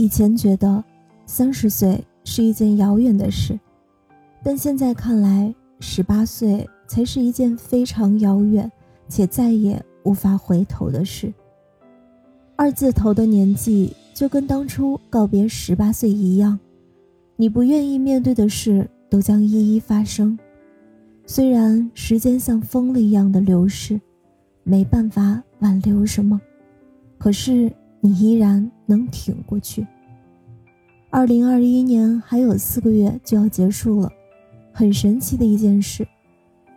以前觉得三十岁是一件遥远的事，但现在看来，十八岁才是一件非常遥远且再也无法回头的事。二字头的年纪就跟当初告别十八岁一样，你不愿意面对的事都将一一发生。虽然时间像风了一样的流逝，没办法挽留什么，可是。你依然能挺过去。二零二一年还有四个月就要结束了，很神奇的一件事，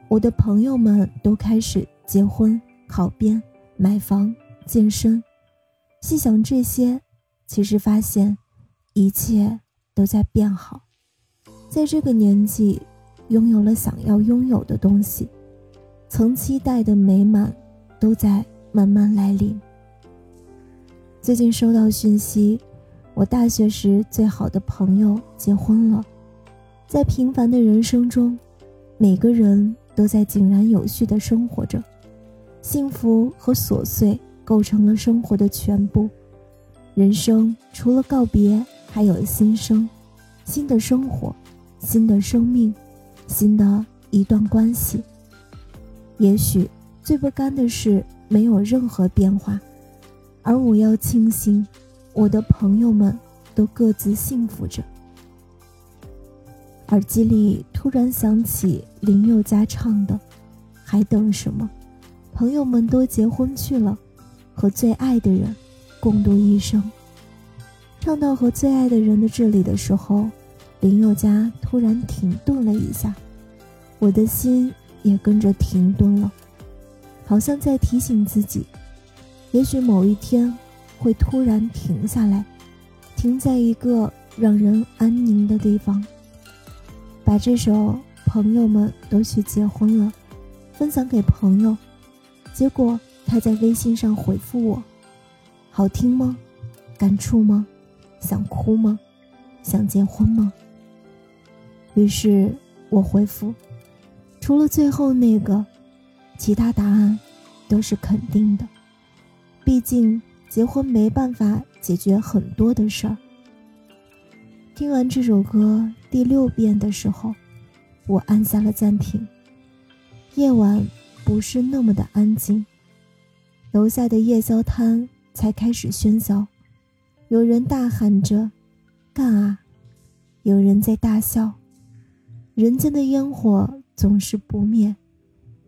我的朋友们都开始结婚、考编、买房、健身。细想这些，其实发现一切都在变好。在这个年纪，拥有了想要拥有的东西，曾期待的美满，都在慢慢来临。最近收到讯息，我大学时最好的朋友结婚了。在平凡的人生中，每个人都在井然有序地生活着，幸福和琐碎构成了生活的全部。人生除了告别，还有新生，新的生活，新的生命，新的一段关系。也许最不甘的是没有任何变化。而我要庆幸，我的朋友们都各自幸福着。耳机里突然响起林宥嘉唱的《还等什么》，朋友们都结婚去了，和最爱的人共度一生。唱到和最爱的人的这里的时候，林宥嘉突然停顿了一下，我的心也跟着停顿了，好像在提醒自己。也许某一天，会突然停下来，停在一个让人安宁的地方。把这首朋友们都去结婚了，分享给朋友，结果他在微信上回复我：“好听吗？感触吗？想哭吗？想结婚吗？”于是我回复：“除了最后那个，其他答案都是肯定的。”毕竟结婚没办法解决很多的事儿。听完这首歌第六遍的时候，我按下了暂停。夜晚不是那么的安静，楼下的夜宵摊才开始喧嚣，有人大喊着“干啊”，有人在大笑。人间的烟火总是不灭，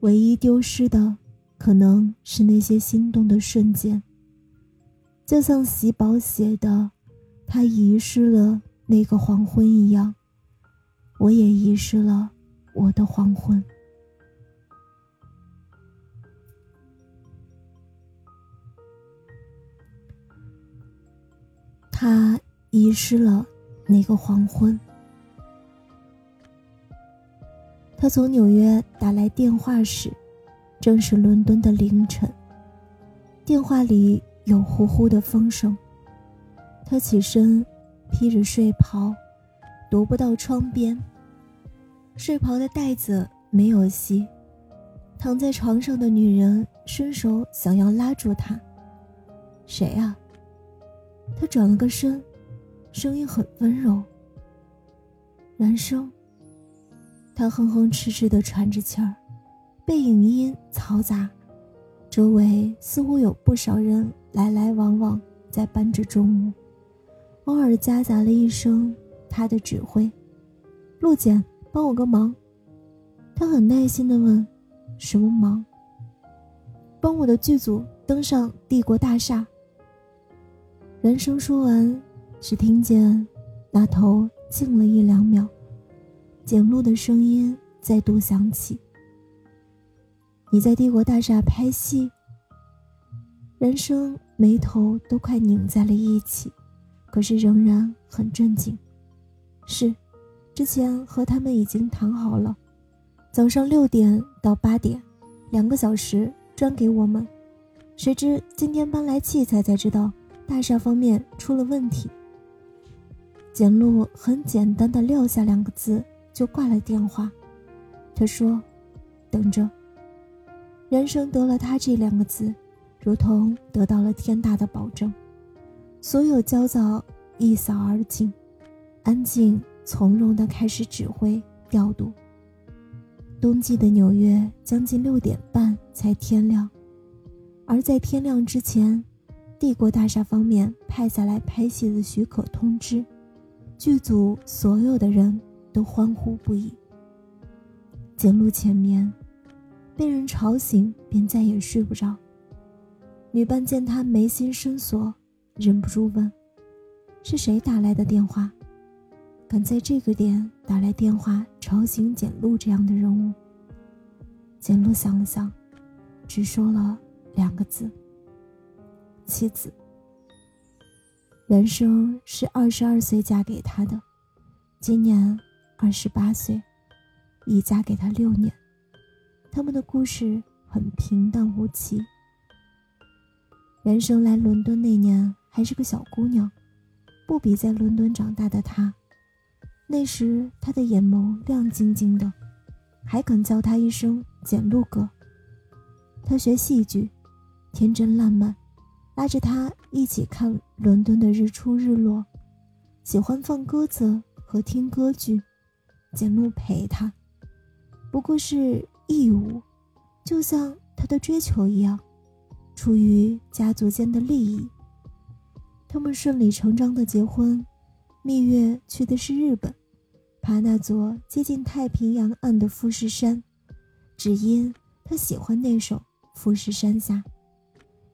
唯一丢失的。可能是那些心动的瞬间，就像喜宝写的，他遗失了那个黄昏一样，我也遗失了我的黄昏。他遗失了那个黄昏。他从纽约打来电话时。正是伦敦的凌晨。电话里有呼呼的风声。他起身，披着睡袍，踱步到窗边。睡袍的带子没有系。躺在床上的女人伸手想要拉住他。谁啊？他转了个身，声音很温柔。男生。他哼哼哧哧的喘着气儿。背影音嘈杂，周围似乎有不少人来来往往，在搬着重物，偶尔夹杂了一声他的指挥：“陆简，帮我个忙。”他很耐心地问：“什么忙？”“帮我的剧组登上帝国大厦。”人生说完，只听见那头静了一两秒，简露的声音再度响起。你在帝国大厦拍戏。人生眉头都快拧在了一起，可是仍然很正经。是，之前和他们已经谈好了，早上六点到八点，两个小时专给我们。谁知今天搬来器材才知道，大厦方面出了问题。简露很简单的撂下两个字就挂了电话。他说：“等着。”人生得了他这两个字，如同得到了天大的保证。所有焦躁一扫而尽，安静从容地开始指挥调度。冬季的纽约将近六点半才天亮，而在天亮之前，帝国大厦方面派下来拍戏的许可通知，剧组所有的人都欢呼不已。简路前面，被人吵醒，便再也睡不着。女伴见他眉心深锁，忍不住问：“是谁打来的电话？敢在这个点打来电话吵醒简露这样的人物？”简露想了想，只说了两个字：“妻子。”人生是二十二岁嫁给他的，今年二十八岁，已嫁给他六年。他们的故事很平淡无奇。人生来伦敦那年还是个小姑娘，不比在伦敦长大的她。那时她的眼眸亮晶晶的，还肯叫他一声“简路哥”。他学戏剧，天真烂漫，拉着他一起看伦敦的日出日落，喜欢放鸽子和听歌剧，简路陪他，不过是义务，就像他的追求一样。出于家族间的利益，他们顺理成章的结婚。蜜月去的是日本，爬那座接近太平洋岸的富士山，只因他喜欢那首《富士山下》，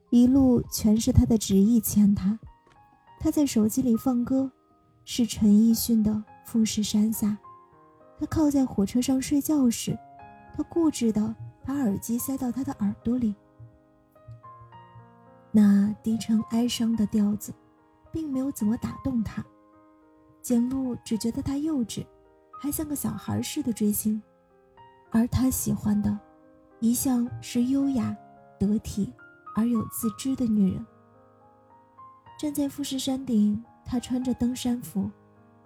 一路全是他的旨意牵他。他在手机里放歌，是陈奕迅的《富士山下》。他靠在火车上睡觉时，他固执地把耳机塞到他的耳朵里。那低沉哀伤的调子，并没有怎么打动他。简露只觉得他幼稚，还像个小孩似的追星，而他喜欢的，一向是优雅、得体而有自知的女人。站在富士山顶，他穿着登山服，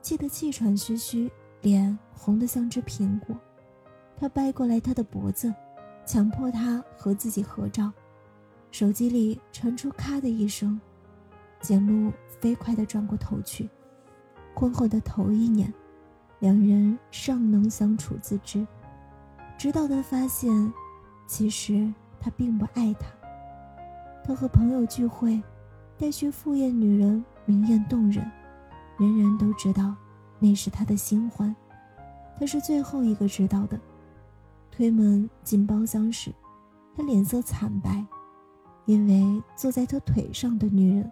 气得气喘吁吁，脸红得像只苹果。他掰过来他的脖子，强迫他和自己合照。手机里传出“咔”的一声，简路飞快地转过头去。婚后的头一年，两人尚能相处自知，直到他发现，其实他并不爱他。他和朋友聚会，带去赴宴女人明艳动人，人人都知道那是他的新欢，他是最后一个知道的。推门进包厢时，他脸色惨白。因为坐在他腿上的女人，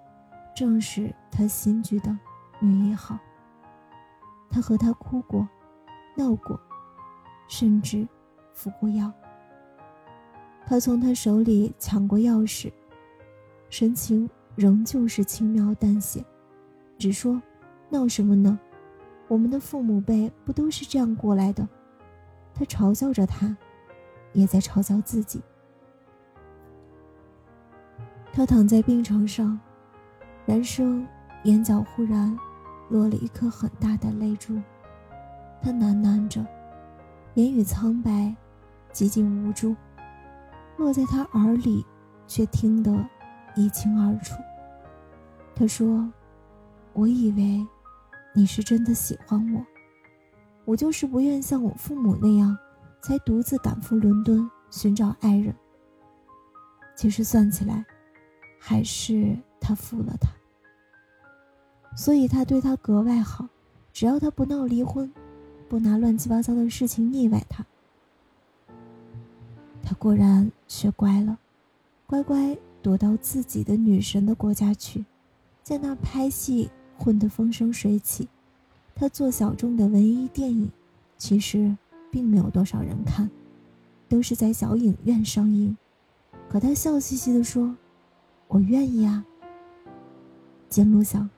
正是他新居的女一号。他和她哭过，闹过，甚至服过药。他从他手里抢过钥匙，神情仍旧是轻描淡写，只说：“闹什么呢？我们的父母辈不都是这样过来的？”他嘲笑着他，也在嘲笑自己。他躺在病床上，然生眼角忽然落了一颗很大的泪珠。他喃喃着，言语苍白，几近无助，落在他耳里，却听得一清二楚。他说：“我以为你是真的喜欢我，我就是不愿像我父母那样，才独自赶赴伦敦寻找爱人。其实算起来。”还是他负了他，所以他对他格外好，只要他不闹离婚，不拿乱七八糟的事情腻歪他。他果然学乖了，乖乖躲到自己的女神的国家去，在那拍戏混得风生水起。他做小众的文艺电影，其实并没有多少人看，都是在小影院上映。可他笑嘻嘻地说。我愿意啊。简露想，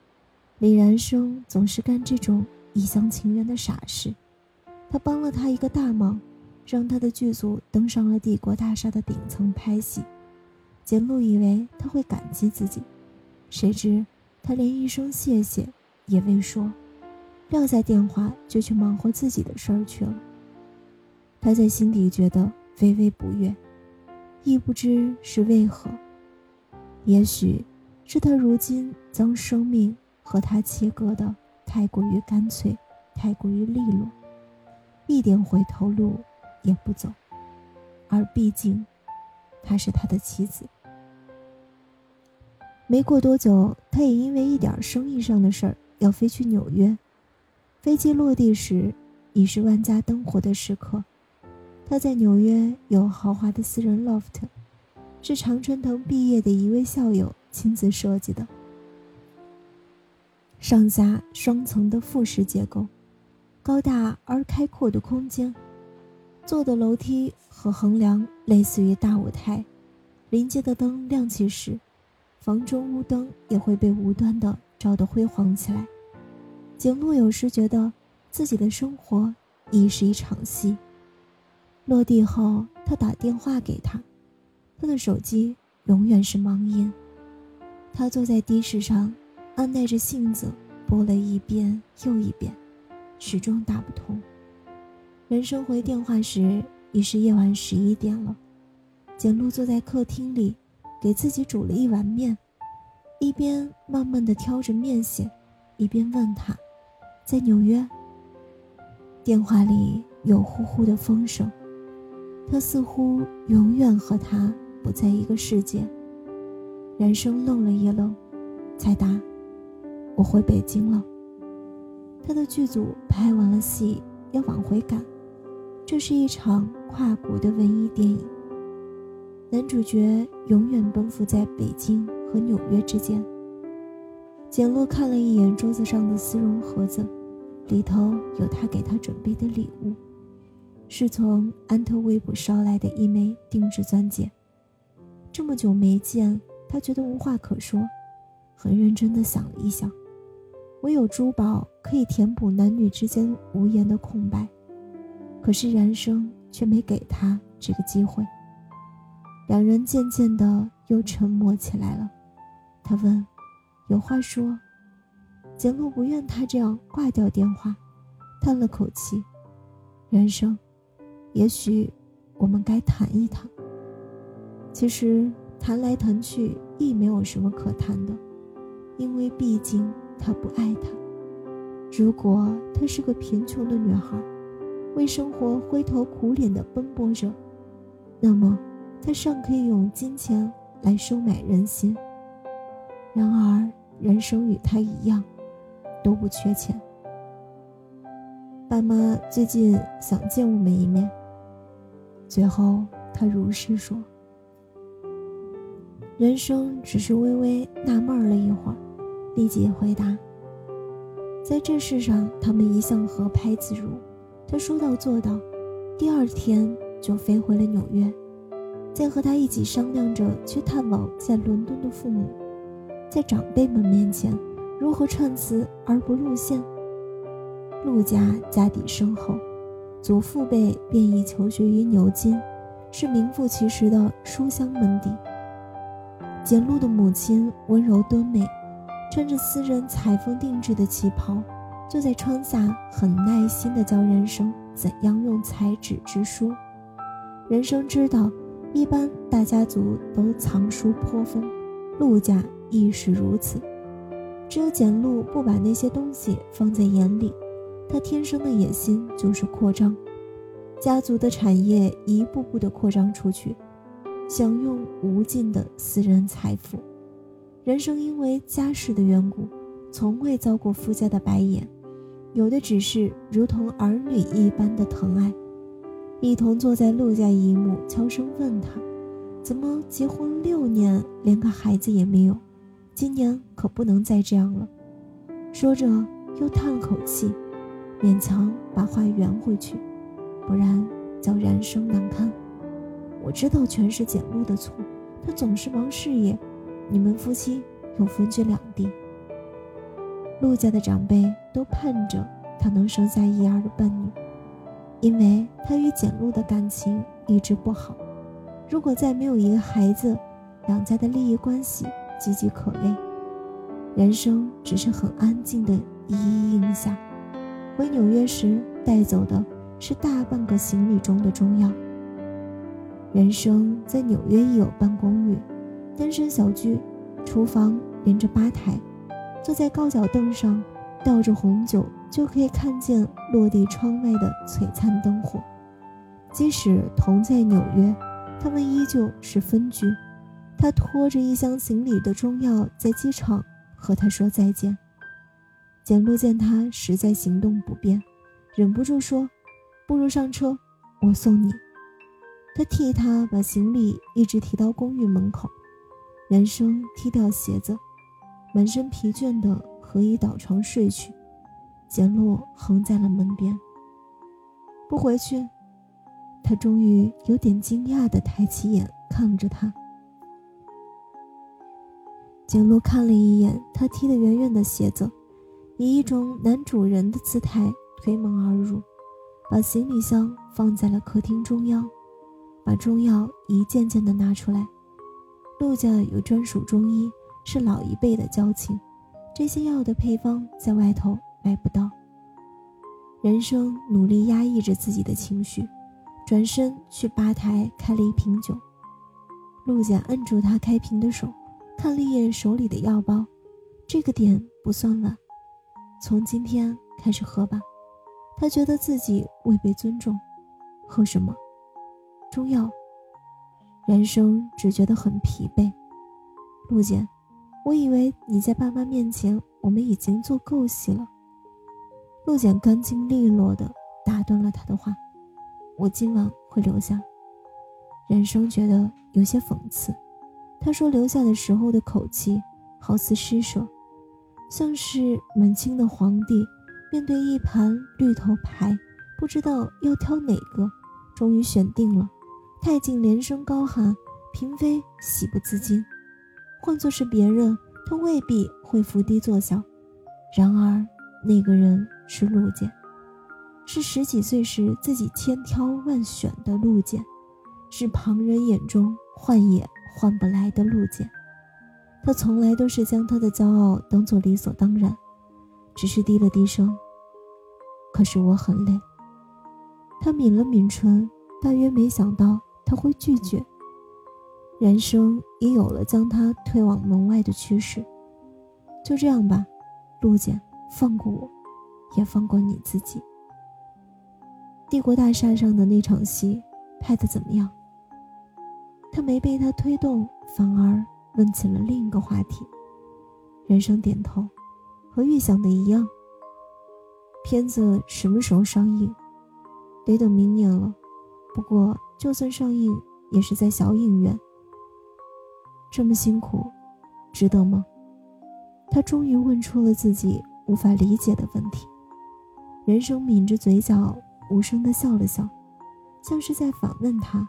李然生总是干这种一厢情愿的傻事。他帮了他一个大忙，让他的剧组登上了帝国大厦的顶层拍戏。简露以为他会感激自己，谁知他连一声谢谢也未说，撂下电话就去忙活自己的事儿去了。他在心底觉得微微不悦，亦不知是为何。也许是他如今将生命和他切割的太过于干脆，太过于利落，一点回头路也不走。而毕竟，她是他的妻子。没过多久，他也因为一点生意上的事儿要飞去纽约。飞机落地时，已是万家灯火的时刻。他在纽约有豪华的私人 loft，是常春藤毕业的一位校友亲自设计的，上下双层的复式结构，高大而开阔的空间，坐的楼梯和横梁类似于大舞台，临街的灯亮起时。房中屋灯也会被无端的照得辉煌起来。景路有时觉得自己的生活已是一场戏。落地后，他打电话给他，他的手机永远是忙音。他坐在的士上，按耐着性子拨了一遍又一遍，始终打不通。人生回电话时已是夜晚十一点了。简露坐在客厅里。给自己煮了一碗面，一边慢慢的挑着面线，一边问他：“在纽约。”电话里有呼呼的风声，他似乎永远和他不在一个世界。人生愣了一愣，才答：“我回北京了。”他的剧组拍完了戏，要往回赶，这是一场跨国的文艺电影。男主角永远奔赴在北京和纽约之间。简洛看了一眼桌子上的丝绒盒子，里头有他给他准备的礼物，是从安特卫普捎来的一枚定制钻戒。这么久没见，他觉得无话可说，很认真地想了一想，唯有珠宝可以填补男女之间无言的空白，可是人生却没给他这个机会。两人渐渐的又沉默起来了。他问：“有话说？”简露不愿他这样挂掉电话，叹了口气：“人生，也许我们该谈一谈。其实谈来谈去亦没有什么可谈的，因为毕竟他不爱她。如果她是个贫穷的女孩，为生活灰头土脸的奔波着，那么……”他尚可以用金钱来收买人心。然而，人生与他一样，都不缺钱。爸妈最近想见我们一面。最后，他如实说。人生只是微微纳闷了一会儿，立即回答：“在这世上，他们一向合拍自如。”他说到做到，第二天就飞回了纽约。在和他一起商量着去探望在伦敦的父母，在长辈们面前如何串词而不露馅。陆家家底深厚，祖父辈便已求学于牛津，是名副其实的书香门第。简露的母亲温柔敦美，穿着私人裁缝定制的旗袍，坐在窗下很耐心地教人生怎样用彩纸织书。人生知道。一般大家族都藏书颇丰，陆家亦是如此。只有简露不把那些东西放在眼里，他天生的野心就是扩张，家族的产业一步步的扩张出去，享用无尽的私人财富。人生因为家世的缘故，从未遭过夫家的白眼，有的只是如同儿女一般的疼爱。一同坐在陆家姨母悄声问他：“怎么结婚六年，连个孩子也没有？今年可不能再这样了。”说着又叹口气，勉强把话圆回去，不然叫人生难堪。我知道全是简露的错，他总是忙事业，你们夫妻又分居两地。陆家的长辈都盼着他能生下一儿的笨女。因为他与简露的感情一直不好，如果再没有一个孩子，两家的利益关系岌岌可危。人生只是很安静的一一应下。回纽约时带走的是大半个行李中的中药。人生在纽约亦有办公寓，单身小居，厨房连着吧台，坐在高脚凳上，倒着红酒，就可以看见落地窗外的璀璨灯火。即使同在纽约，他们依旧是分居。他拖着一箱行李的中药在机场和他说再见。简路见他实在行动不便，忍不住说：“不如上车，我送你。”他替他把行李一直提到公寓门口。男生踢掉鞋子，满身疲倦的和衣倒床睡去。简洛横在了门边。不回去，他终于有点惊讶的抬起眼看着他。简洛看了一眼他踢得远远的鞋子。以一种男主人的姿态推门而入，把行李箱放在了客厅中央，把中药一件件的拿出来。陆家有专属中医，是老一辈的交情，这些药的配方在外头买不到。人生努力压抑着自己的情绪，转身去吧台开了一瓶酒。陆家摁住他开瓶的手，看了一眼手里的药包，这个点不算晚。从今天开始喝吧，他觉得自己未被尊重。喝什么？中药。人生只觉得很疲惫。陆简，我以为你在爸妈面前，我们已经做够戏了。陆简干净利落地打断了他的话：“我今晚会留下。”人生觉得有些讽刺。他说留下的时候的口气，好似施舍。像是满清的皇帝面对一盘绿头牌，不知道要挑哪个，终于选定了。太监连声高喊：“嫔妃喜不自禁。”换作是别人，他未必会伏低作小。然而，那个人是陆简，是十几岁时自己千挑万选的陆简，是旁人眼中换也换不来的陆简。他从来都是将他的骄傲当做理所当然，只是低了低声。可是我很累。他抿了抿唇，大约没想到他会拒绝。人生已有了将他推往门外的趋势。就这样吧，陆简，放过我，也放过你自己。帝国大厦上的那场戏拍的怎么样？他没被他推动，反而。问起了另一个话题，人生点头，和预想的一样。片子什么时候上映？得等明年了。不过就算上映，也是在小影院。这么辛苦，值得吗？他终于问出了自己无法理解的问题。人生抿着嘴角，无声的笑了笑，像是在反问他：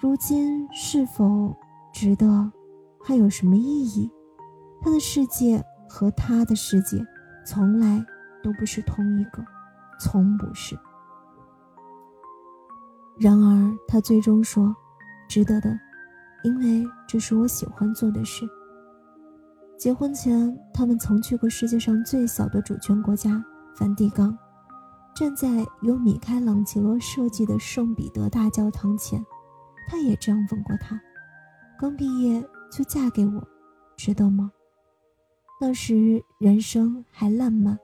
如今是否？值得，还有什么意义？他的世界和他的世界从来都不是同一个，从不是。然而，他最终说：“值得的，因为这是我喜欢做的事。”结婚前，他们曾去过世界上最小的主权国家梵蒂冈，站在由米开朗基罗设计的圣彼得大教堂前，他也这样问过他。刚毕业就嫁给我，值得吗？那时人生还烂漫，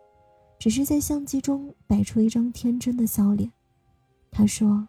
只是在相机中摆出一张天真的笑脸。他说：“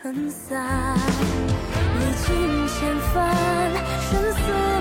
撑伞，历尽千帆，生死。